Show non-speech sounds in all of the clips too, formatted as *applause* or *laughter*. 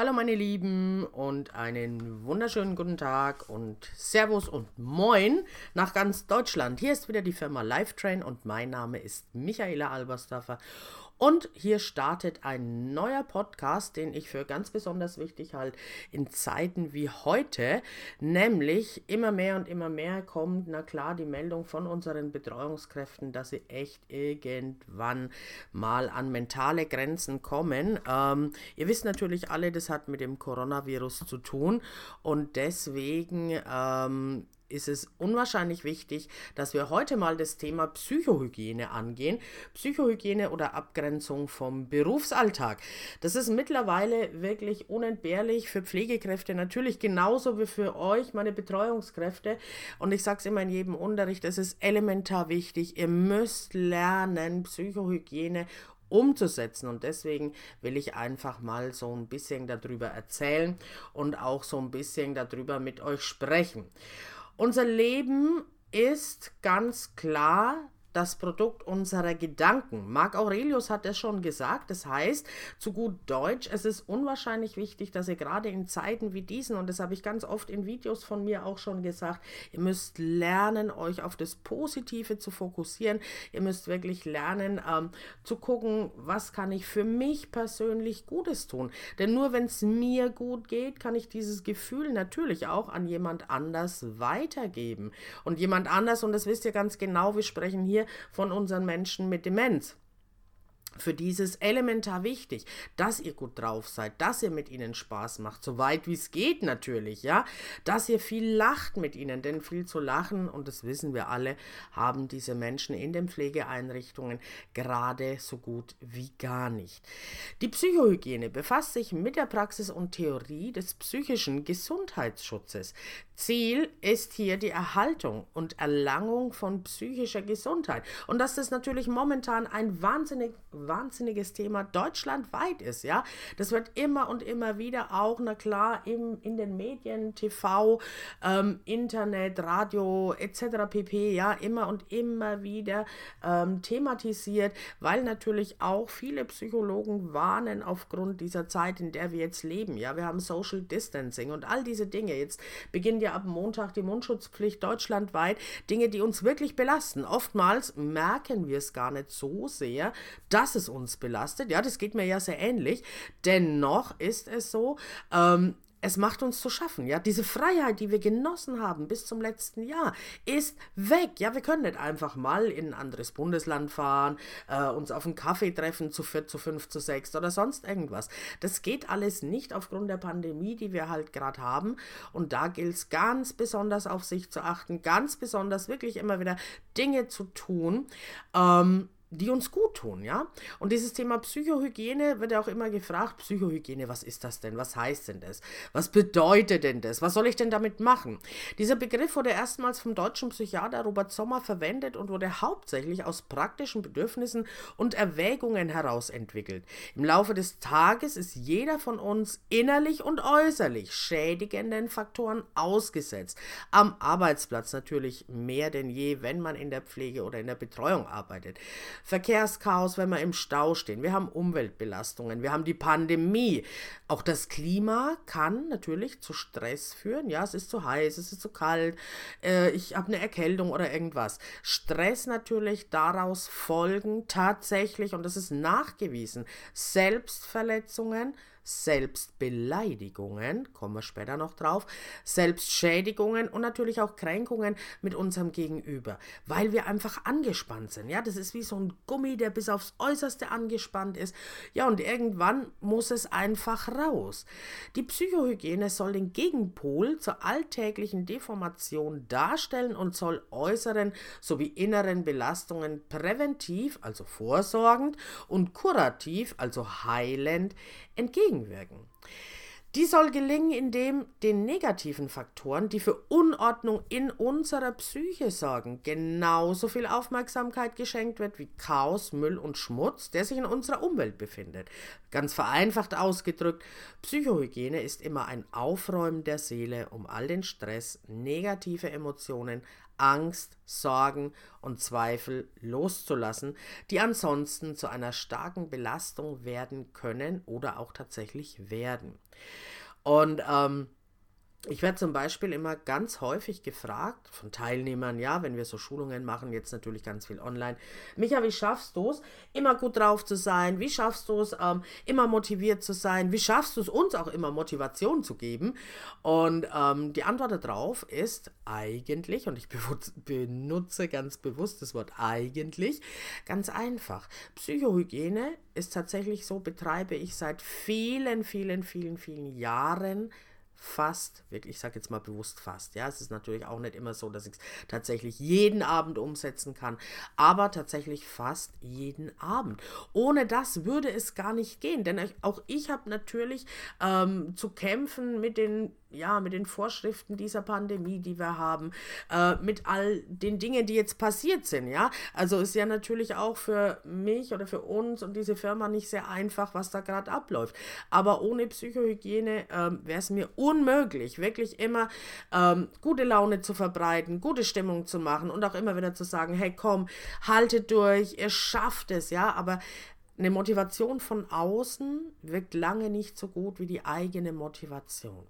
Hallo meine Lieben und einen wunderschönen guten Tag und Servus und Moin nach ganz Deutschland. Hier ist wieder die Firma Lifetrain und mein Name ist Michaela Albersdorfer und hier startet ein neuer Podcast, den ich für ganz besonders wichtig halte in Zeiten wie heute, nämlich immer mehr und immer mehr kommt, na klar, die Meldung von unseren Betreuungskräften, dass sie echt irgendwann mal an mentale Grenzen kommen. Ähm, ihr wisst natürlich alle, das hat mit dem Coronavirus zu tun und deswegen ähm, ist es unwahrscheinlich wichtig, dass wir heute mal das Thema Psychohygiene angehen. Psychohygiene oder Abgrenzung vom Berufsalltag. Das ist mittlerweile wirklich unentbehrlich für Pflegekräfte, natürlich genauso wie für euch, meine Betreuungskräfte. Und ich sage es immer in jedem Unterricht, es ist elementar wichtig. Ihr müsst lernen, Psychohygiene umzusetzen. Und deswegen will ich einfach mal so ein bisschen darüber erzählen und auch so ein bisschen darüber mit euch sprechen. Unser Leben ist ganz klar das Produkt unserer Gedanken. Marc Aurelius hat es schon gesagt. Das heißt, zu gut Deutsch, es ist unwahrscheinlich wichtig, dass ihr gerade in Zeiten wie diesen, und das habe ich ganz oft in Videos von mir auch schon gesagt, ihr müsst lernen, euch auf das Positive zu fokussieren. Ihr müsst wirklich lernen, ähm, zu gucken, was kann ich für mich persönlich Gutes tun. Denn nur wenn es mir gut geht, kann ich dieses Gefühl natürlich auch an jemand anders weitergeben. Und jemand anders, und das wisst ihr ganz genau, wir sprechen hier von unseren Menschen mit Demenz für dieses elementar wichtig, dass ihr gut drauf seid, dass ihr mit ihnen Spaß macht, so weit wie es geht natürlich, ja, dass ihr viel lacht mit ihnen, denn viel zu lachen, und das wissen wir alle, haben diese Menschen in den Pflegeeinrichtungen gerade so gut wie gar nicht. Die Psychohygiene befasst sich mit der Praxis und Theorie des psychischen Gesundheitsschutzes. Ziel ist hier die Erhaltung und Erlangung von psychischer Gesundheit. Und dass das natürlich momentan ein wahnsinnig wahnsinniges Thema deutschlandweit ist, ja. Das wird immer und immer wieder auch, na klar, im, in den Medien, TV, ähm, Internet, Radio etc. pp, ja, immer und immer wieder ähm, thematisiert, weil natürlich auch viele Psychologen warnen aufgrund dieser Zeit, in der wir jetzt leben, ja. Wir haben Social Distancing und all diese Dinge. Jetzt beginnt ja ab Montag die Mundschutzpflicht deutschlandweit. Dinge, die uns wirklich belasten. Oftmals merken wir es gar nicht so sehr, dass dass es uns belastet. Ja, das geht mir ja sehr ähnlich. Dennoch ist es so, ähm, es macht uns zu schaffen, ja. Diese Freiheit, die wir genossen haben bis zum letzten Jahr, ist weg. Ja, wir können nicht einfach mal in ein anderes Bundesland fahren, äh, uns auf einen Kaffee treffen zu vier, zu fünf, zu sechs oder sonst irgendwas. Das geht alles nicht aufgrund der Pandemie, die wir halt gerade haben. Und da gilt es ganz besonders auf sich zu achten, ganz besonders wirklich immer wieder Dinge zu tun. Ähm, die uns gut tun, ja? Und dieses Thema Psychohygiene wird ja auch immer gefragt, Psychohygiene, was ist das denn? Was heißt denn das? Was bedeutet denn das? Was soll ich denn damit machen? Dieser Begriff wurde erstmals vom deutschen Psychiater Robert Sommer verwendet und wurde hauptsächlich aus praktischen Bedürfnissen und Erwägungen heraus entwickelt. Im Laufe des Tages ist jeder von uns innerlich und äußerlich schädigenden Faktoren ausgesetzt. Am Arbeitsplatz natürlich mehr denn je, wenn man in der Pflege oder in der Betreuung arbeitet. Verkehrschaos, wenn wir im Stau stehen. Wir haben Umweltbelastungen, wir haben die Pandemie. Auch das Klima kann natürlich zu Stress führen. Ja, es ist zu heiß, es ist zu kalt, äh, ich habe eine Erkältung oder irgendwas. Stress natürlich daraus folgen tatsächlich, und das ist nachgewiesen, Selbstverletzungen, Selbstbeleidigungen, kommen wir später noch drauf, Selbstschädigungen und natürlich auch Kränkungen mit unserem Gegenüber, weil wir einfach angespannt sind. Ja, das ist wie so ein Gummi, der bis aufs Äußerste angespannt ist. Ja, und irgendwann muss es einfach raus. Die Psychohygiene soll den Gegenpol zur alltäglichen Deformation darstellen und soll äußeren sowie inneren Belastungen präventiv, also vorsorgend und kurativ, also heilend entgegenwirken. Die soll gelingen, indem den negativen Faktoren, die für Unordnung in unserer Psyche sorgen, genauso viel Aufmerksamkeit geschenkt wird wie Chaos, Müll und Schmutz, der sich in unserer Umwelt befindet. Ganz vereinfacht ausgedrückt, Psychohygiene ist immer ein Aufräumen der Seele, um all den Stress, negative Emotionen, Angst, Sorgen und Zweifel loszulassen, die ansonsten zu einer starken Belastung werden können oder auch tatsächlich werden. Und ähm, ich werde zum Beispiel immer ganz häufig gefragt von Teilnehmern, ja, wenn wir so Schulungen machen, jetzt natürlich ganz viel online. Micha, wie schaffst du es, immer gut drauf zu sein? Wie schaffst du es, ähm, immer motiviert zu sein? Wie schaffst du es, uns auch immer Motivation zu geben? Und ähm, die Antwort darauf ist eigentlich, und ich *laughs* benutze ganz bewusst das Wort eigentlich, ganz einfach. Psychohygiene ist tatsächlich so, betreibe ich seit vielen, vielen, vielen, vielen Jahren fast, wirklich, ich sage jetzt mal bewusst fast, ja, es ist natürlich auch nicht immer so, dass ich es tatsächlich jeden Abend umsetzen kann, aber tatsächlich fast jeden Abend. Ohne das würde es gar nicht gehen, denn auch ich habe natürlich ähm, zu kämpfen mit den ja, mit den Vorschriften dieser Pandemie, die wir haben, äh, mit all den Dingen, die jetzt passiert sind, ja. Also ist ja natürlich auch für mich oder für uns und diese Firma nicht sehr einfach, was da gerade abläuft. Aber ohne Psychohygiene ähm, wäre es mir unmöglich, wirklich immer ähm, gute Laune zu verbreiten, gute Stimmung zu machen und auch immer wieder zu sagen, hey komm, haltet durch, ihr schafft es, ja. Aber eine Motivation von außen wirkt lange nicht so gut wie die eigene Motivation.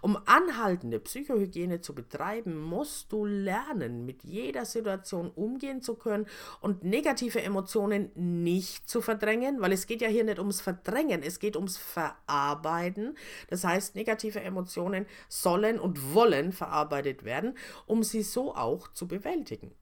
Um anhaltende Psychohygiene zu betreiben, musst du lernen, mit jeder Situation umgehen zu können und negative Emotionen nicht zu verdrängen, weil es geht ja hier nicht ums Verdrängen, es geht ums Verarbeiten. Das heißt, negative Emotionen sollen und wollen verarbeitet werden, um sie so auch zu bewältigen.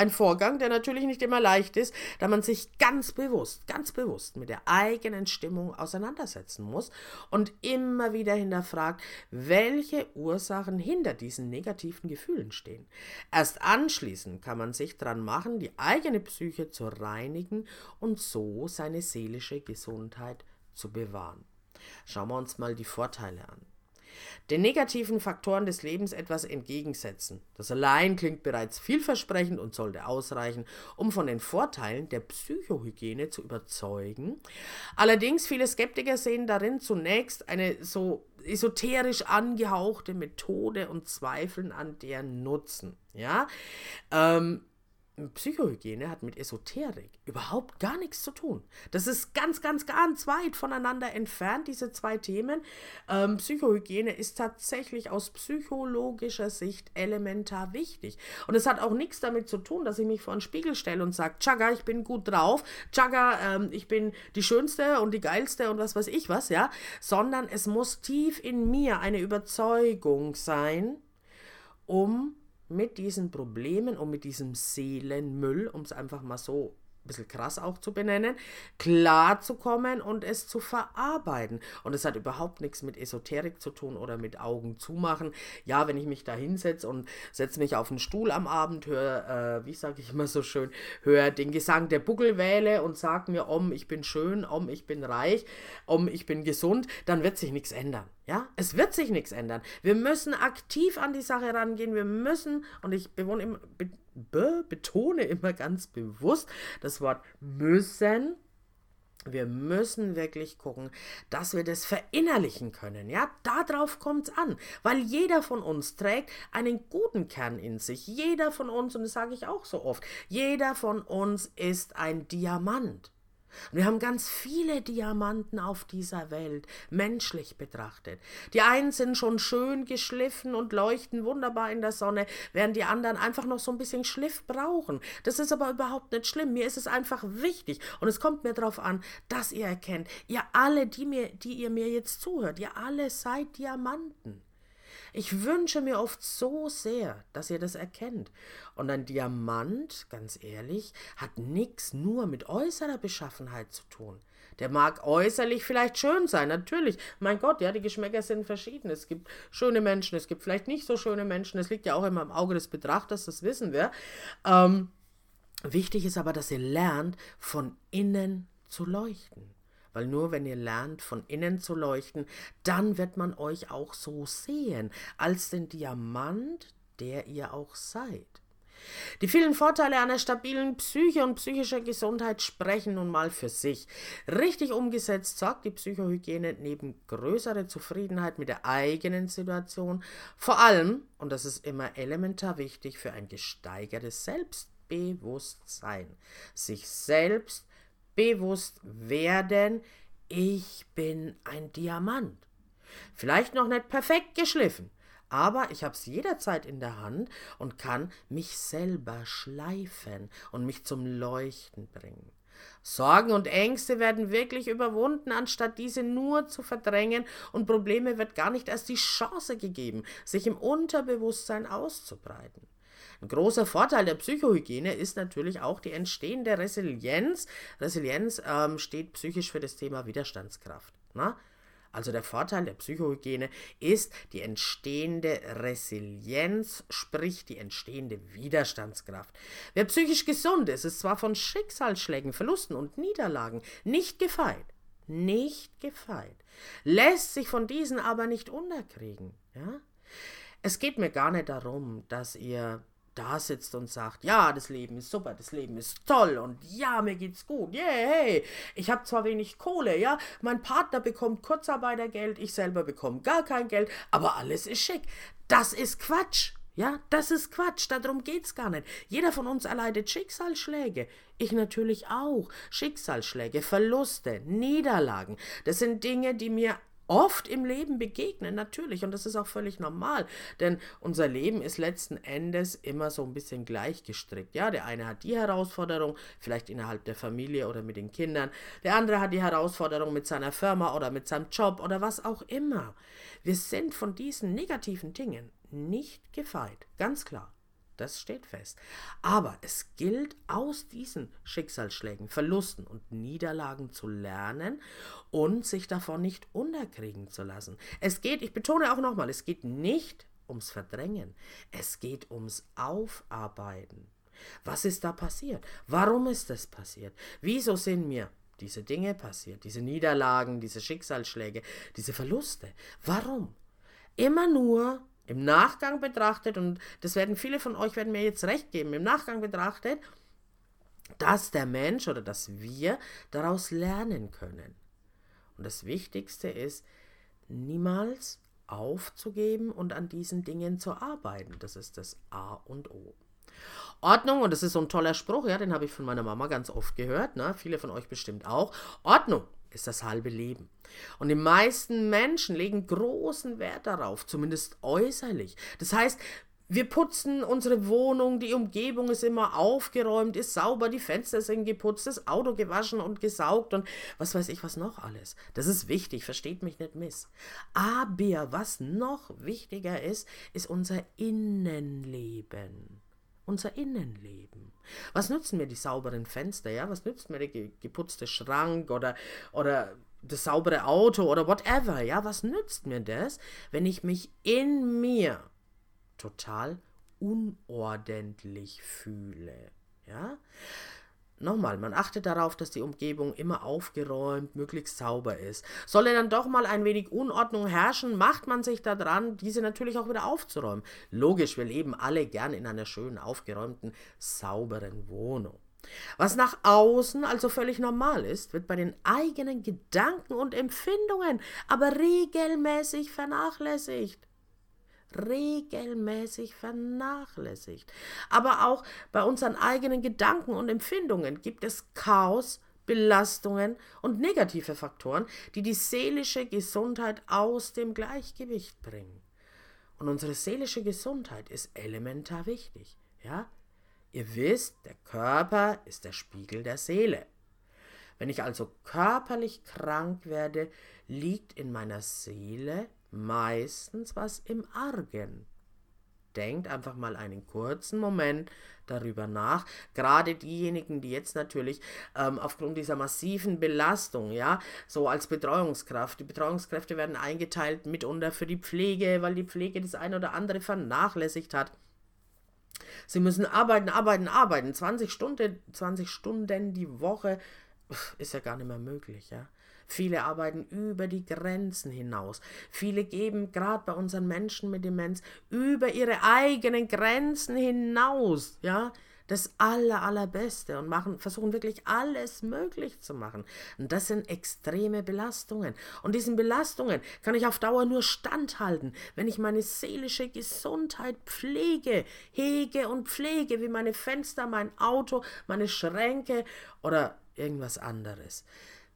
Ein Vorgang, der natürlich nicht immer leicht ist, da man sich ganz bewusst, ganz bewusst mit der eigenen Stimmung auseinandersetzen muss und immer wieder hinterfragt, welche Ursachen hinter diesen negativen Gefühlen stehen. Erst anschließend kann man sich dran machen, die eigene Psyche zu reinigen und so seine seelische Gesundheit zu bewahren. Schauen wir uns mal die Vorteile an den negativen Faktoren des Lebens etwas entgegensetzen. Das allein klingt bereits vielversprechend und sollte ausreichen, um von den Vorteilen der Psychohygiene zu überzeugen. Allerdings viele Skeptiker sehen darin zunächst eine so esoterisch angehauchte Methode und zweifeln an deren Nutzen. Ja, ähm, Psychohygiene hat mit Esoterik überhaupt gar nichts zu tun. Das ist ganz, ganz, ganz weit voneinander entfernt, diese zwei Themen. Ähm, Psychohygiene ist tatsächlich aus psychologischer Sicht elementar wichtig. Und es hat auch nichts damit zu tun, dass ich mich vor einen Spiegel stelle und sage, Chaga, ich bin gut drauf, Chaga, ähm, ich bin die Schönste und die Geilste und was weiß ich was, ja. Sondern es muss tief in mir eine Überzeugung sein, um mit diesen Problemen und mit diesem Seelenmüll, um es einfach mal so ein bisschen krass auch zu benennen, klar zu kommen und es zu verarbeiten. Und es hat überhaupt nichts mit Esoterik zu tun oder mit Augen zumachen. Ja, wenn ich mich da hinsetze und setze mich auf einen Stuhl am Abend, höre, äh, wie sage ich immer so schön, höre den Gesang der Buckelwähle und sage mir, om, ich bin schön, om, ich bin reich, om, ich bin gesund, dann wird sich nichts ändern. Ja, es wird sich nichts ändern. Wir müssen aktiv an die Sache rangehen. Wir müssen, und ich bewohne immer, be, be, betone immer ganz bewusst das Wort müssen. Wir müssen wirklich gucken, dass wir das verinnerlichen können. Ja, darauf kommt es an, weil jeder von uns trägt einen guten Kern in sich. Jeder von uns, und das sage ich auch so oft, jeder von uns ist ein Diamant. Wir haben ganz viele Diamanten auf dieser Welt, menschlich betrachtet. Die einen sind schon schön geschliffen und leuchten wunderbar in der Sonne, während die anderen einfach noch so ein bisschen Schliff brauchen. Das ist aber überhaupt nicht schlimm. Mir ist es einfach wichtig und es kommt mir darauf an, dass ihr erkennt, ihr alle, die, mir, die ihr mir jetzt zuhört, ihr alle seid Diamanten. Ich wünsche mir oft so sehr, dass ihr das erkennt. Und ein Diamant, ganz ehrlich, hat nichts nur mit äußerer Beschaffenheit zu tun. Der mag äußerlich vielleicht schön sein, natürlich. Mein Gott, ja, die Geschmäcker sind verschieden. Es gibt schöne Menschen, es gibt vielleicht nicht so schöne Menschen. Es liegt ja auch immer im Auge des Betrachters, das wissen wir. Ähm, wichtig ist aber, dass ihr lernt, von innen zu leuchten. Weil nur wenn ihr lernt, von innen zu leuchten, dann wird man euch auch so sehen, als den Diamant, der ihr auch seid. Die vielen Vorteile einer stabilen Psyche und psychischer Gesundheit sprechen nun mal für sich. Richtig umgesetzt sorgt die Psychohygiene neben größerer Zufriedenheit mit der eigenen Situation vor allem, und das ist immer elementar wichtig, für ein gesteigertes Selbstbewusstsein. Sich selbst bewusst werden, ich bin ein Diamant. Vielleicht noch nicht perfekt geschliffen, aber ich habe es jederzeit in der Hand und kann mich selber schleifen und mich zum Leuchten bringen. Sorgen und Ängste werden wirklich überwunden, anstatt diese nur zu verdrängen, und Probleme wird gar nicht erst die Chance gegeben, sich im Unterbewusstsein auszubreiten. Ein großer Vorteil der Psychohygiene ist natürlich auch die entstehende Resilienz. Resilienz ähm, steht psychisch für das Thema Widerstandskraft. Na? Also der Vorteil der Psychohygiene ist die entstehende Resilienz, sprich die entstehende Widerstandskraft. Wer psychisch gesund ist, ist zwar von Schicksalsschlägen, Verlusten und Niederlagen nicht gefeit, nicht gefeit, lässt sich von diesen aber nicht unterkriegen. Ja? Es geht mir gar nicht darum, dass ihr da sitzt und sagt, ja, das Leben ist super, das Leben ist toll und ja, mir geht's gut, yeah, hey, ich habe zwar wenig Kohle, ja, mein Partner bekommt Kurzarbeitergeld, ich selber bekomme gar kein Geld, aber alles ist schick. Das ist Quatsch. Ja, das ist Quatsch, darum geht's gar nicht. Jeder von uns erleidet Schicksalsschläge. Ich natürlich auch. Schicksalsschläge, Verluste, Niederlagen. Das sind Dinge, die mir oft im Leben begegnen, natürlich. Und das ist auch völlig normal, denn unser Leben ist letzten Endes immer so ein bisschen gleichgestrickt. Ja, der eine hat die Herausforderung, vielleicht innerhalb der Familie oder mit den Kindern. Der andere hat die Herausforderung mit seiner Firma oder mit seinem Job oder was auch immer. Wir sind von diesen negativen Dingen nicht gefeit, ganz klar. Das steht fest. Aber es gilt aus diesen Schicksalsschlägen, Verlusten und Niederlagen zu lernen und sich davon nicht unterkriegen zu lassen. Es geht, ich betone auch nochmal, es geht nicht ums Verdrängen, es geht ums Aufarbeiten. Was ist da passiert? Warum ist das passiert? Wieso sind mir diese Dinge passiert, diese Niederlagen, diese Schicksalsschläge, diese Verluste? Warum? Immer nur im Nachgang betrachtet, und das werden viele von euch werden mir jetzt recht geben, im Nachgang betrachtet, dass der Mensch oder dass wir daraus lernen können. Und das Wichtigste ist, niemals aufzugeben und an diesen Dingen zu arbeiten. Das ist das A und O. Ordnung, und das ist so ein toller Spruch, ja, den habe ich von meiner Mama ganz oft gehört, ne? viele von euch bestimmt auch. Ordnung ist das halbe Leben. Und die meisten Menschen legen großen Wert darauf, zumindest äußerlich. Das heißt, wir putzen unsere Wohnung, die Umgebung ist immer aufgeräumt, ist sauber, die Fenster sind geputzt, das Auto gewaschen und gesaugt und was weiß ich was noch alles. Das ist wichtig, versteht mich nicht miss. Aber was noch wichtiger ist, ist unser Innenleben. Unser Innenleben. Was nützen mir die sauberen Fenster, ja? Was nützt mir der geputzte Schrank oder, oder das saubere Auto oder whatever, ja? Was nützt mir das, wenn ich mich in mir total unordentlich fühle, ja? Nochmal, man achtet darauf, dass die Umgebung immer aufgeräumt, möglichst sauber ist. Solle dann doch mal ein wenig Unordnung herrschen, macht man sich daran, diese natürlich auch wieder aufzuräumen. Logisch, wir leben alle gern in einer schönen, aufgeräumten, sauberen Wohnung. Was nach außen also völlig normal ist, wird bei den eigenen Gedanken und Empfindungen aber regelmäßig vernachlässigt regelmäßig vernachlässigt. Aber auch bei unseren eigenen Gedanken und Empfindungen gibt es Chaos, Belastungen und negative Faktoren, die die seelische Gesundheit aus dem Gleichgewicht bringen. Und unsere seelische Gesundheit ist elementar wichtig. Ja? Ihr wisst, der Körper ist der Spiegel der Seele. Wenn ich also körperlich krank werde, liegt in meiner Seele meistens was im Argen. Denkt einfach mal einen kurzen Moment darüber nach. Gerade diejenigen, die jetzt natürlich ähm, aufgrund dieser massiven Belastung, ja, so als Betreuungskraft, die Betreuungskräfte werden eingeteilt mitunter für die Pflege, weil die Pflege das eine oder andere vernachlässigt hat. Sie müssen arbeiten, arbeiten, arbeiten. 20 Stunden, 20 Stunden die Woche ist ja gar nicht mehr möglich, ja. Viele arbeiten über die Grenzen hinaus. Viele geben gerade bei unseren Menschen mit Demenz über ihre eigenen Grenzen hinaus, ja, das aller, allerbeste und machen, versuchen wirklich alles möglich zu machen. Und das sind extreme Belastungen. Und diesen Belastungen kann ich auf Dauer nur standhalten, wenn ich meine seelische Gesundheit pflege, hege und pflege, wie meine Fenster, mein Auto, meine Schränke oder irgendwas anderes.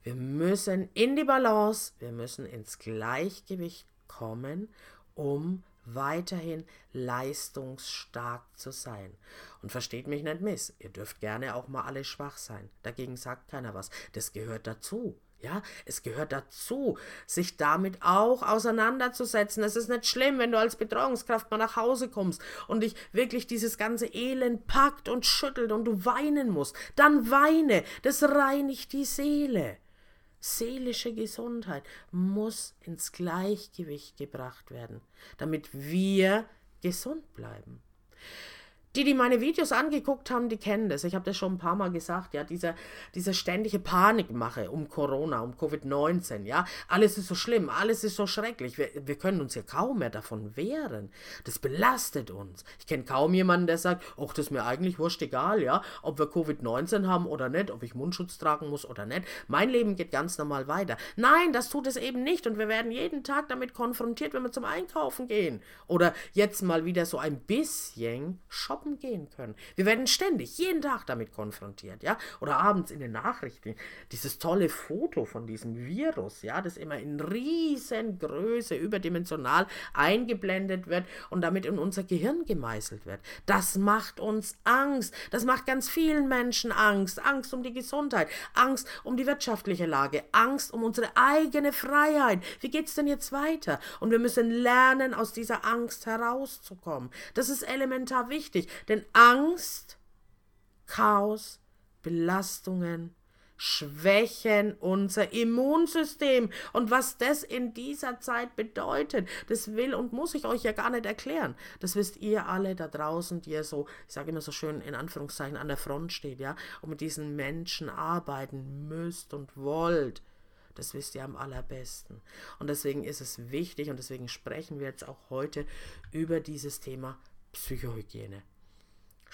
Wir müssen in die Balance, wir müssen ins Gleichgewicht kommen, um weiterhin leistungsstark zu sein. Und versteht mich nicht miss, ihr dürft gerne auch mal alle schwach sein. Dagegen sagt keiner was. Das gehört dazu. Ja, es gehört dazu, sich damit auch auseinanderzusetzen. Es ist nicht schlimm, wenn du als Betreuungskraft mal nach Hause kommst und dich wirklich dieses ganze Elend packt und schüttelt und du weinen musst. Dann weine, das reinigt die Seele seelische Gesundheit muss ins Gleichgewicht gebracht werden, damit wir gesund bleiben. Die, die meine Videos angeguckt haben, die kennen das. Ich habe das schon ein paar Mal gesagt, ja, diese, diese ständige Panikmache um Corona, um Covid-19, ja. Alles ist so schlimm, alles ist so schrecklich. Wir, wir können uns ja kaum mehr davon wehren. Das belastet uns. Ich kenne kaum jemanden, der sagt, ach, das ist mir eigentlich wurscht egal, ja, ob wir Covid-19 haben oder nicht, ob ich Mundschutz tragen muss oder nicht. Mein Leben geht ganz normal weiter. Nein, das tut es eben nicht und wir werden jeden Tag damit konfrontiert, wenn wir zum Einkaufen gehen. Oder jetzt mal wieder so ein bisschen shoppen shoppen gehen können. Wir werden ständig, jeden Tag damit konfrontiert, ja? Oder abends in den Nachrichten. Dieses tolle Foto von diesem Virus, ja, das immer in Riesengröße, überdimensional eingeblendet wird und damit in unser Gehirn gemeißelt wird. Das macht uns Angst. Das macht ganz vielen Menschen Angst. Angst um die Gesundheit, Angst um die wirtschaftliche Lage, Angst um unsere eigene Freiheit. Wie geht's denn jetzt weiter? Und wir müssen lernen, aus dieser Angst herauszukommen. Das ist elementar wichtig. Denn Angst, Chaos, Belastungen, schwächen unser Immunsystem. Und was das in dieser Zeit bedeutet, das will und muss ich euch ja gar nicht erklären. Das wisst ihr alle da draußen, die ihr so, ich sage immer so schön in Anführungszeichen, an der Front steht, ja, und mit diesen Menschen arbeiten müsst und wollt. Das wisst ihr am allerbesten. Und deswegen ist es wichtig und deswegen sprechen wir jetzt auch heute über dieses Thema Psychohygiene.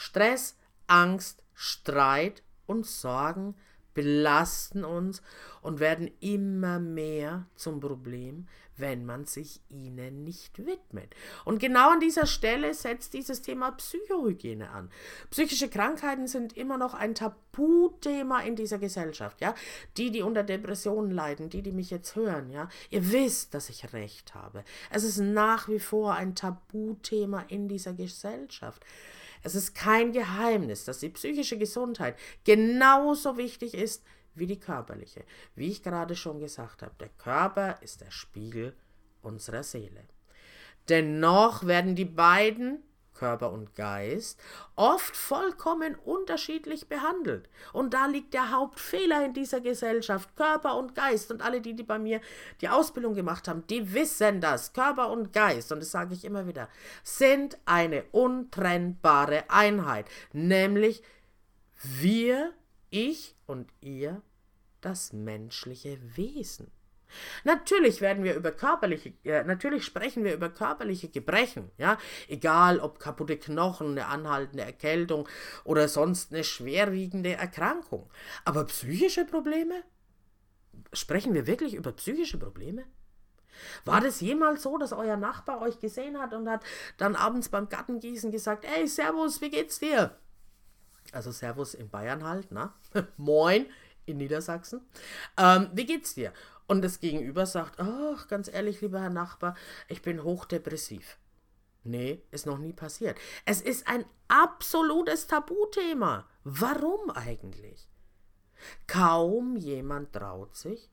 Stress, Angst, Streit und Sorgen belasten uns und werden immer mehr zum Problem, wenn man sich ihnen nicht widmet. Und genau an dieser Stelle setzt dieses Thema Psychohygiene an. Psychische Krankheiten sind immer noch ein Tabuthema in dieser Gesellschaft, ja? Die, die unter Depressionen leiden, die, die mich jetzt hören, ja? Ihr wisst, dass ich recht habe. Es ist nach wie vor ein Tabuthema in dieser Gesellschaft. Es ist kein Geheimnis, dass die psychische Gesundheit genauso wichtig ist wie die körperliche. Wie ich gerade schon gesagt habe, der Körper ist der Spiegel unserer Seele. Dennoch werden die beiden Körper und Geist, oft vollkommen unterschiedlich behandelt. Und da liegt der Hauptfehler in dieser Gesellschaft. Körper und Geist und alle, die, die bei mir die Ausbildung gemacht haben, die wissen das. Körper und Geist, und das sage ich immer wieder, sind eine untrennbare Einheit. Nämlich wir, ich und ihr, das menschliche Wesen. Natürlich werden wir über körperliche, äh, natürlich sprechen wir über körperliche Gebrechen, ja, egal ob kaputte Knochen, eine anhaltende Erkältung oder sonst eine schwerwiegende Erkrankung. Aber psychische Probleme? Sprechen wir wirklich über psychische Probleme? War das jemals so, dass euer Nachbar euch gesehen hat und hat dann abends beim Gartengießen gesagt, ey, Servus, wie geht's dir? Also Servus in Bayern halt, ne? *laughs* Moin in Niedersachsen. Ähm, wie geht's dir? Und das Gegenüber sagt, ach, ganz ehrlich, lieber Herr Nachbar, ich bin hochdepressiv. Nee, ist noch nie passiert. Es ist ein absolutes Tabuthema. Warum eigentlich? Kaum jemand traut sich,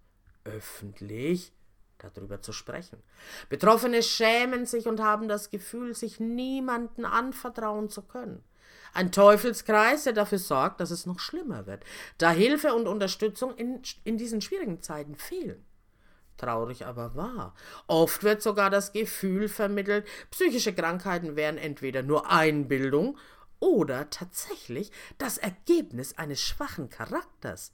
öffentlich darüber zu sprechen. Betroffene schämen sich und haben das Gefühl, sich niemanden anvertrauen zu können. Ein Teufelskreis, der dafür sorgt, dass es noch schlimmer wird, da Hilfe und Unterstützung in, in diesen schwierigen Zeiten fehlen. Traurig aber wahr. Oft wird sogar das Gefühl vermittelt, psychische Krankheiten wären entweder nur Einbildung oder tatsächlich das Ergebnis eines schwachen Charakters.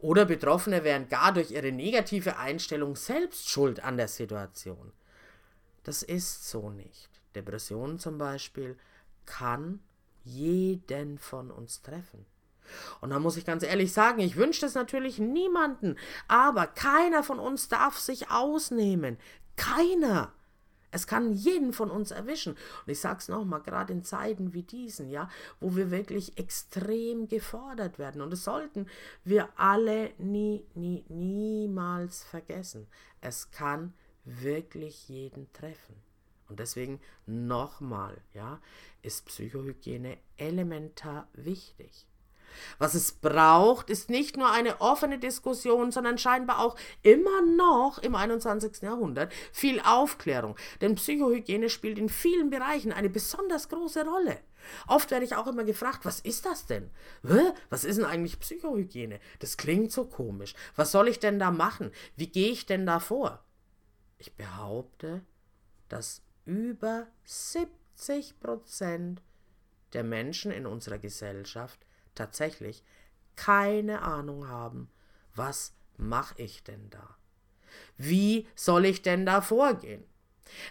Oder Betroffene wären gar durch ihre negative Einstellung selbst schuld an der Situation. Das ist so nicht. Depression zum Beispiel kann jeden von uns treffen. Und da muss ich ganz ehrlich sagen, ich wünsche das natürlich niemanden, aber keiner von uns darf sich ausnehmen. Keiner. Es kann jeden von uns erwischen. Und ich sage es nochmal, gerade in Zeiten wie diesen, ja, wo wir wirklich extrem gefordert werden. Und das sollten wir alle nie, nie, niemals vergessen. Es kann wirklich jeden treffen. Und deswegen nochmal, ja, ist Psychohygiene elementar wichtig. Was es braucht, ist nicht nur eine offene Diskussion, sondern scheinbar auch immer noch im 21. Jahrhundert viel Aufklärung. Denn Psychohygiene spielt in vielen Bereichen eine besonders große Rolle. Oft werde ich auch immer gefragt, was ist das denn? Was ist denn eigentlich Psychohygiene? Das klingt so komisch. Was soll ich denn da machen? Wie gehe ich denn da vor? Ich behaupte, dass über 70 Prozent der Menschen in unserer Gesellschaft tatsächlich keine Ahnung haben, was mache ich denn da? Wie soll ich denn da vorgehen?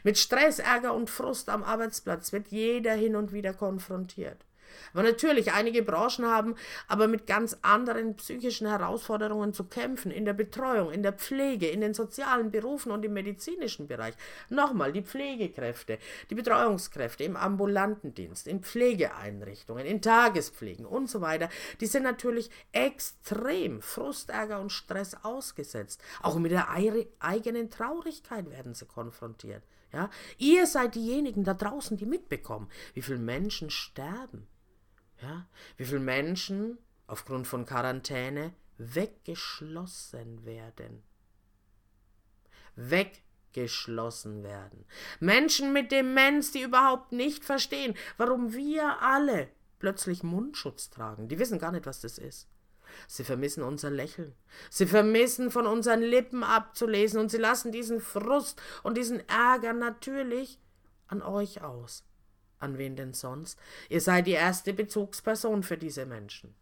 Mit Stress, Ärger und Frust am Arbeitsplatz wird jeder hin und wieder konfrontiert. Aber natürlich, einige Branchen haben aber mit ganz anderen psychischen Herausforderungen zu kämpfen, in der Betreuung, in der Pflege, in den sozialen Berufen und im medizinischen Bereich. Nochmal, die Pflegekräfte, die Betreuungskräfte im ambulanten Dienst, in Pflegeeinrichtungen, in Tagespflegen und so weiter, die sind natürlich extrem Frust, Ärger und Stress ausgesetzt. Auch mit der eigenen Traurigkeit werden sie konfrontiert. Ja? Ihr seid diejenigen da draußen, die mitbekommen, wie viele Menschen sterben. Ja? Wie viele Menschen aufgrund von Quarantäne weggeschlossen werden. Weggeschlossen werden. Menschen mit Demenz, die überhaupt nicht verstehen, warum wir alle plötzlich Mundschutz tragen. Die wissen gar nicht, was das ist. Sie vermissen unser Lächeln. Sie vermissen von unseren Lippen abzulesen und sie lassen diesen Frust und diesen Ärger natürlich an euch aus. An wen denn sonst? Ihr seid die erste Bezugsperson für diese Menschen.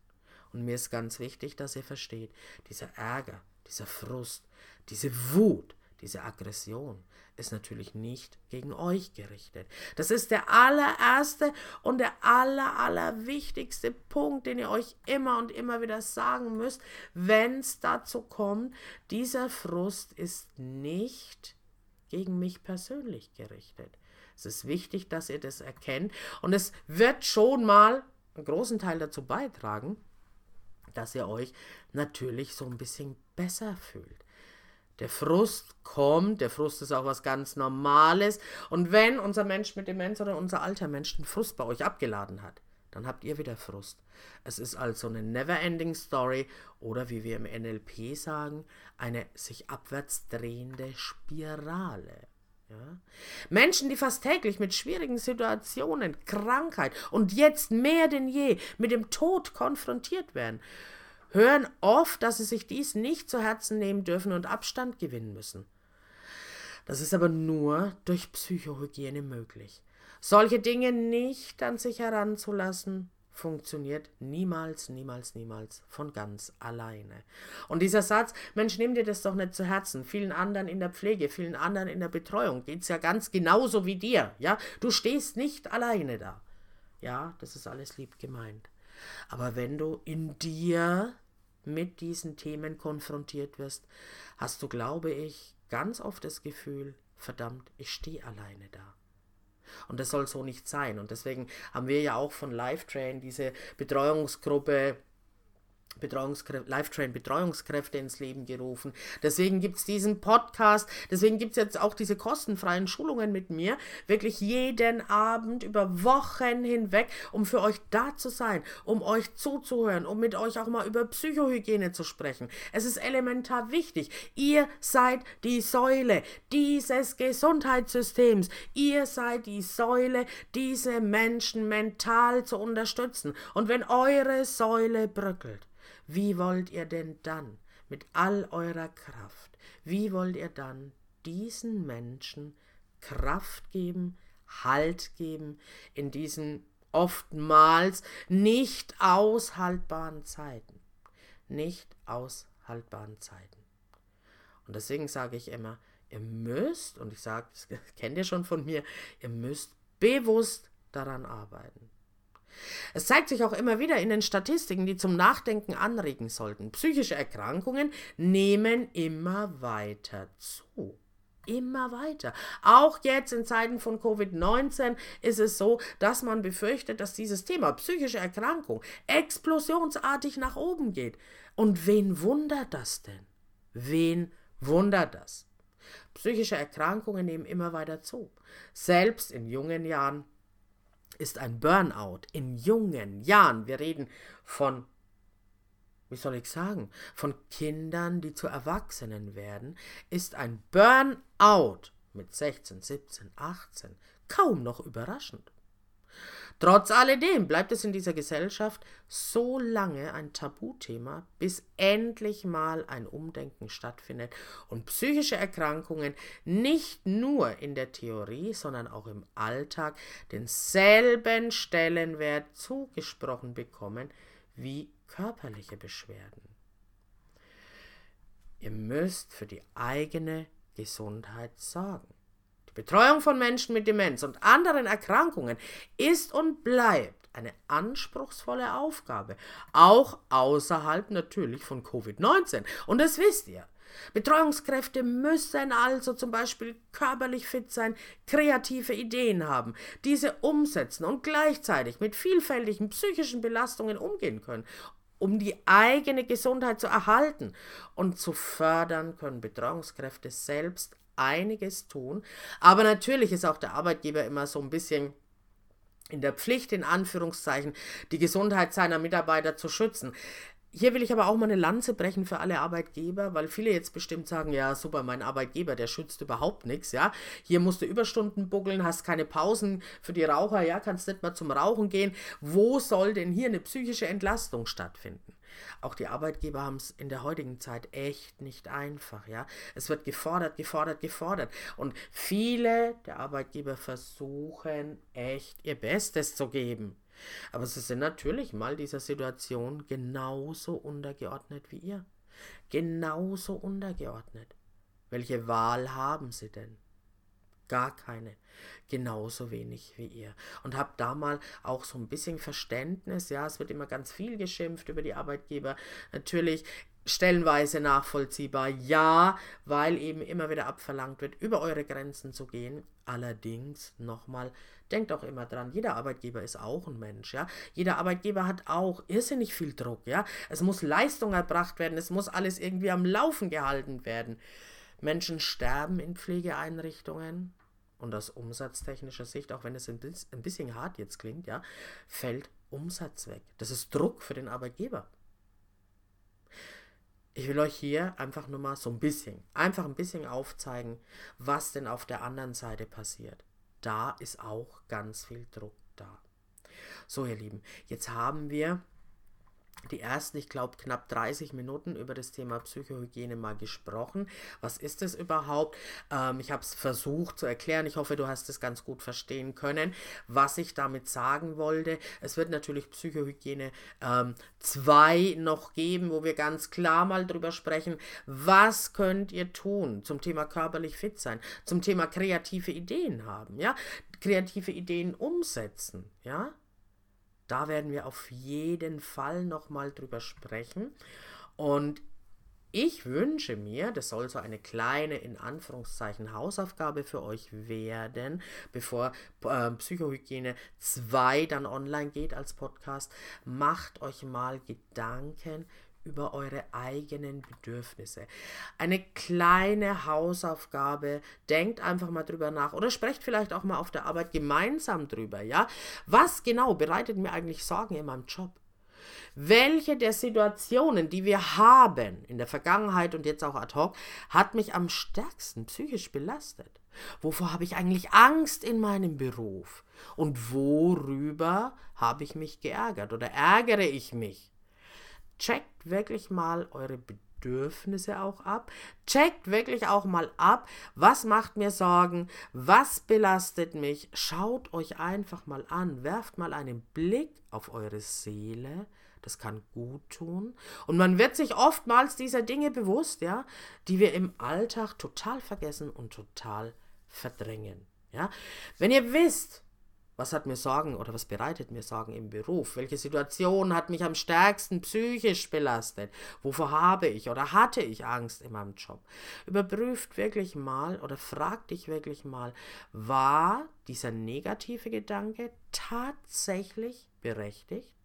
Und mir ist ganz wichtig, dass ihr versteht, dieser Ärger, dieser Frust, diese Wut, diese Aggression ist natürlich nicht gegen euch gerichtet. Das ist der allererste und der aller, allerwichtigste Punkt, den ihr euch immer und immer wieder sagen müsst, wenn es dazu kommt, dieser Frust ist nicht gegen mich persönlich gerichtet. Es ist wichtig, dass ihr das erkennt und es wird schon mal einen großen Teil dazu beitragen, dass ihr euch natürlich so ein bisschen besser fühlt. Der Frust kommt, der Frust ist auch was ganz Normales. Und wenn unser Mensch mit Demenz oder unser alter Mensch den Frust bei euch abgeladen hat, dann habt ihr wieder Frust. Es ist also eine never-ending Story oder wie wir im NLP sagen, eine sich abwärts drehende Spirale. Ja? Menschen, die fast täglich mit schwierigen Situationen, Krankheit und jetzt mehr denn je mit dem Tod konfrontiert werden, hören oft, dass sie sich dies nicht zu Herzen nehmen dürfen und Abstand gewinnen müssen. Das ist aber nur durch Psychohygiene möglich. Solche Dinge nicht an sich heranzulassen, funktioniert niemals, niemals, niemals von ganz alleine. Und dieser Satz, Mensch, nimm dir das doch nicht zu Herzen. Vielen anderen in der Pflege, vielen anderen in der Betreuung geht es ja ganz genauso wie dir. Ja, du stehst nicht alleine da. Ja, das ist alles lieb gemeint. Aber wenn du in dir mit diesen Themen konfrontiert wirst, hast du, glaube ich, ganz oft das Gefühl, verdammt, ich stehe alleine da. Und das soll so nicht sein. Und deswegen haben wir ja auch von LiveTrain diese Betreuungsgruppe Betreuungskräfte, Live-Train Betreuungskräfte ins Leben gerufen. Deswegen gibt es diesen Podcast, deswegen gibt es jetzt auch diese kostenfreien Schulungen mit mir, wirklich jeden Abend über Wochen hinweg, um für euch da zu sein, um euch zuzuhören, um mit euch auch mal über Psychohygiene zu sprechen. Es ist elementar wichtig. Ihr seid die Säule dieses Gesundheitssystems. Ihr seid die Säule, diese Menschen mental zu unterstützen. Und wenn eure Säule bröckelt, wie wollt ihr denn dann mit all eurer Kraft, wie wollt ihr dann diesen Menschen Kraft geben, Halt geben in diesen oftmals nicht aushaltbaren Zeiten? nicht aushaltbaren Zeiten. Und deswegen sage ich immer, ihr müsst, und ich sage, das *laughs* kennt ihr schon von mir, ihr müsst bewusst daran arbeiten. Es zeigt sich auch immer wieder in den Statistiken, die zum Nachdenken anregen sollten. Psychische Erkrankungen nehmen immer weiter zu. Immer weiter. Auch jetzt in Zeiten von Covid-19 ist es so, dass man befürchtet, dass dieses Thema psychische Erkrankung explosionsartig nach oben geht. Und wen wundert das denn? Wen wundert das? Psychische Erkrankungen nehmen immer weiter zu. Selbst in jungen Jahren ist ein Burnout in jungen Jahren, wir reden von, wie soll ich sagen, von Kindern, die zu Erwachsenen werden, ist ein Burnout mit 16, 17, 18 kaum noch überraschend. Trotz alledem bleibt es in dieser Gesellschaft so lange ein Tabuthema, bis endlich mal ein Umdenken stattfindet und psychische Erkrankungen nicht nur in der Theorie, sondern auch im Alltag denselben Stellenwert zugesprochen bekommen wie körperliche Beschwerden. Ihr müsst für die eigene Gesundheit sorgen. Betreuung von Menschen mit Demenz und anderen Erkrankungen ist und bleibt eine anspruchsvolle Aufgabe, auch außerhalb natürlich von Covid-19. Und das wisst ihr. Betreuungskräfte müssen also zum Beispiel körperlich fit sein, kreative Ideen haben, diese umsetzen und gleichzeitig mit vielfältigen psychischen Belastungen umgehen können. Um die eigene Gesundheit zu erhalten und zu fördern, können Betreuungskräfte selbst einiges tun. Aber natürlich ist auch der Arbeitgeber immer so ein bisschen in der Pflicht, in Anführungszeichen, die Gesundheit seiner Mitarbeiter zu schützen. Hier will ich aber auch mal eine Lanze brechen für alle Arbeitgeber, weil viele jetzt bestimmt sagen, ja, super, mein Arbeitgeber, der schützt überhaupt nichts, ja. Hier musst du Überstunden buckeln, hast keine Pausen für die Raucher, ja, kannst nicht mal zum Rauchen gehen. Wo soll denn hier eine psychische Entlastung stattfinden? Auch die Arbeitgeber haben es in der heutigen Zeit echt nicht einfach, ja. Es wird gefordert, gefordert, gefordert. Und viele der Arbeitgeber versuchen echt ihr Bestes zu geben. Aber sie sind natürlich mal dieser Situation genauso untergeordnet wie ihr. Genauso untergeordnet. Welche Wahl haben sie denn? Gar keine. Genauso wenig wie ihr. Und habt da mal auch so ein bisschen Verständnis. Ja, es wird immer ganz viel geschimpft über die Arbeitgeber. Natürlich stellenweise nachvollziehbar, ja, weil eben immer wieder abverlangt wird, über eure Grenzen zu gehen. Allerdings nochmal, denkt auch immer dran, jeder Arbeitgeber ist auch ein Mensch, ja. Jeder Arbeitgeber hat auch irrsinnig viel Druck, ja. Es muss Leistung erbracht werden, es muss alles irgendwie am Laufen gehalten werden. Menschen sterben in Pflegeeinrichtungen und aus umsatztechnischer Sicht, auch wenn es ein bisschen hart jetzt klingt, ja, fällt Umsatz weg. Das ist Druck für den Arbeitgeber. Ich will euch hier einfach nur mal so ein bisschen, einfach ein bisschen aufzeigen, was denn auf der anderen Seite passiert. Da ist auch ganz viel Druck da. So, ihr Lieben, jetzt haben wir die ersten, ich glaube, knapp 30 Minuten über das Thema Psychohygiene mal gesprochen. Was ist es überhaupt? Ähm, ich habe es versucht zu erklären. Ich hoffe, du hast es ganz gut verstehen können, was ich damit sagen wollte. Es wird natürlich Psychohygiene 2 ähm, noch geben, wo wir ganz klar mal drüber sprechen, was könnt ihr tun zum Thema körperlich fit sein, zum Thema kreative Ideen haben, ja, kreative Ideen umsetzen, ja. Da werden wir auf jeden Fall nochmal drüber sprechen. Und ich wünsche mir, das soll so eine kleine, in Anführungszeichen, Hausaufgabe für euch werden, bevor äh, Psychohygiene 2 dann online geht als Podcast. Macht euch mal Gedanken über eure eigenen Bedürfnisse. Eine kleine Hausaufgabe, denkt einfach mal drüber nach oder sprecht vielleicht auch mal auf der Arbeit gemeinsam drüber, ja? Was genau bereitet mir eigentlich Sorgen in meinem Job? Welche der Situationen, die wir haben in der Vergangenheit und jetzt auch ad hoc, hat mich am stärksten psychisch belastet? Wovor habe ich eigentlich Angst in meinem Beruf? Und worüber habe ich mich geärgert oder ärgere ich mich? Checkt wirklich mal eure Bedürfnisse auch ab. Checkt wirklich auch mal ab, was macht mir Sorgen, was belastet mich. Schaut euch einfach mal an, werft mal einen Blick auf eure Seele. das kann gut tun. Und man wird sich oftmals dieser Dinge bewusst, ja, die wir im Alltag total vergessen und total verdrängen. Ja? Wenn ihr wisst, was hat mir Sorgen oder was bereitet mir Sorgen im Beruf? Welche Situation hat mich am stärksten psychisch belastet? Wovor habe ich oder hatte ich Angst in meinem Job? Überprüft wirklich mal oder fragt dich wirklich mal, war dieser negative Gedanke tatsächlich berechtigt?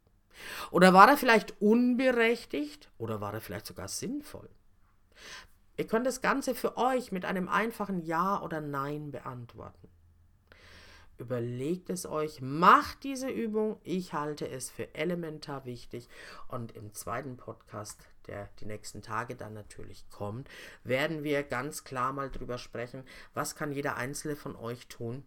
Oder war er vielleicht unberechtigt? Oder war er vielleicht sogar sinnvoll? Ihr könnt das Ganze für euch mit einem einfachen Ja oder Nein beantworten. Überlegt es euch, macht diese Übung. Ich halte es für elementar wichtig. Und im zweiten Podcast, der die nächsten Tage dann natürlich kommt, werden wir ganz klar mal drüber sprechen, was kann jeder Einzelne von euch tun,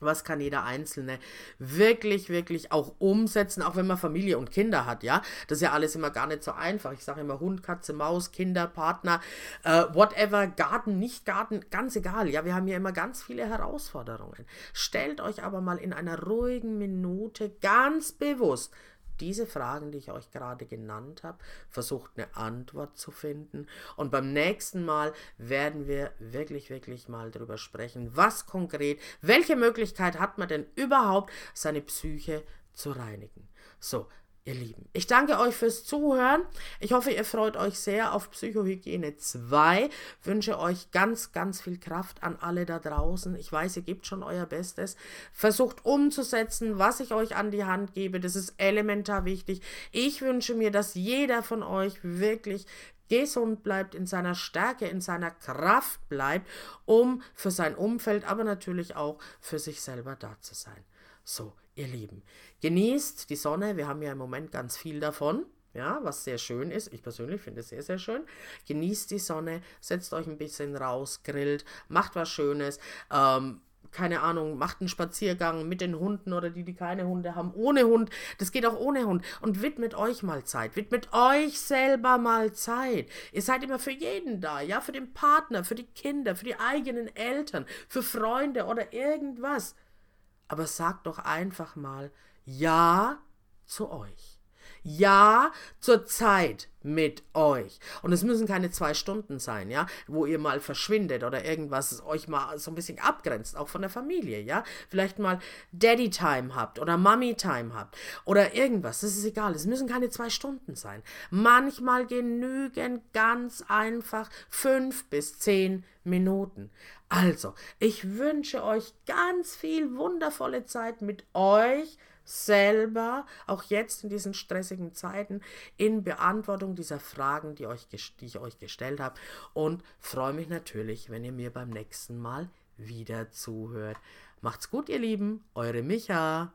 was kann jeder Einzelne wirklich, wirklich auch umsetzen, auch wenn man Familie und Kinder hat, ja? Das ist ja alles immer gar nicht so einfach. Ich sage immer Hund, Katze, Maus, Kinder, Partner, äh, whatever, Garten, nicht Garten, ganz egal. Ja, wir haben ja immer ganz viele Herausforderungen. Stellt euch aber mal in einer ruhigen Minute ganz bewusst diese Fragen, die ich euch gerade genannt habe, versucht eine Antwort zu finden. Und beim nächsten Mal werden wir wirklich, wirklich mal darüber sprechen, was konkret, welche Möglichkeit hat man denn überhaupt, seine Psyche zu reinigen. So, ihr Lieben. Ich danke euch fürs Zuhören. Ich hoffe, ihr freut euch sehr auf Psychohygiene 2. Wünsche euch ganz, ganz viel Kraft an alle da draußen. Ich weiß, ihr gebt schon euer Bestes. Versucht umzusetzen, was ich euch an die Hand gebe. Das ist elementar wichtig. Ich wünsche mir, dass jeder von euch wirklich gesund bleibt, in seiner Stärke, in seiner Kraft bleibt, um für sein Umfeld, aber natürlich auch für sich selber da zu sein. So, ihr Lieben, genießt die Sonne. Wir haben ja im Moment ganz viel davon. Ja, was sehr schön ist. Ich persönlich finde es sehr, sehr schön. Genießt die Sonne, setzt euch ein bisschen raus, grillt, macht was Schönes. Ähm, keine Ahnung, macht einen Spaziergang mit den Hunden oder die, die keine Hunde haben, ohne Hund. Das geht auch ohne Hund. Und widmet euch mal Zeit. Widmet euch selber mal Zeit. Ihr seid immer für jeden da, ja, für den Partner, für die Kinder, für die eigenen Eltern, für Freunde oder irgendwas aber sagt doch einfach mal Ja zu euch. Ja zur Zeit mit euch. Und es müssen keine zwei Stunden sein, ja, wo ihr mal verschwindet oder irgendwas euch mal so ein bisschen abgrenzt, auch von der Familie, ja. Vielleicht mal Daddy Time habt oder Mommy Time habt oder irgendwas. Das ist egal. Es müssen keine zwei Stunden sein. Manchmal genügen ganz einfach fünf bis zehn Minuten. Also, ich wünsche euch ganz viel wundervolle Zeit mit euch selber, auch jetzt in diesen stressigen Zeiten, in Beantwortung dieser Fragen, die, euch, die ich euch gestellt habe. Und freue mich natürlich, wenn ihr mir beim nächsten Mal wieder zuhört. Macht's gut, ihr Lieben, eure Micha.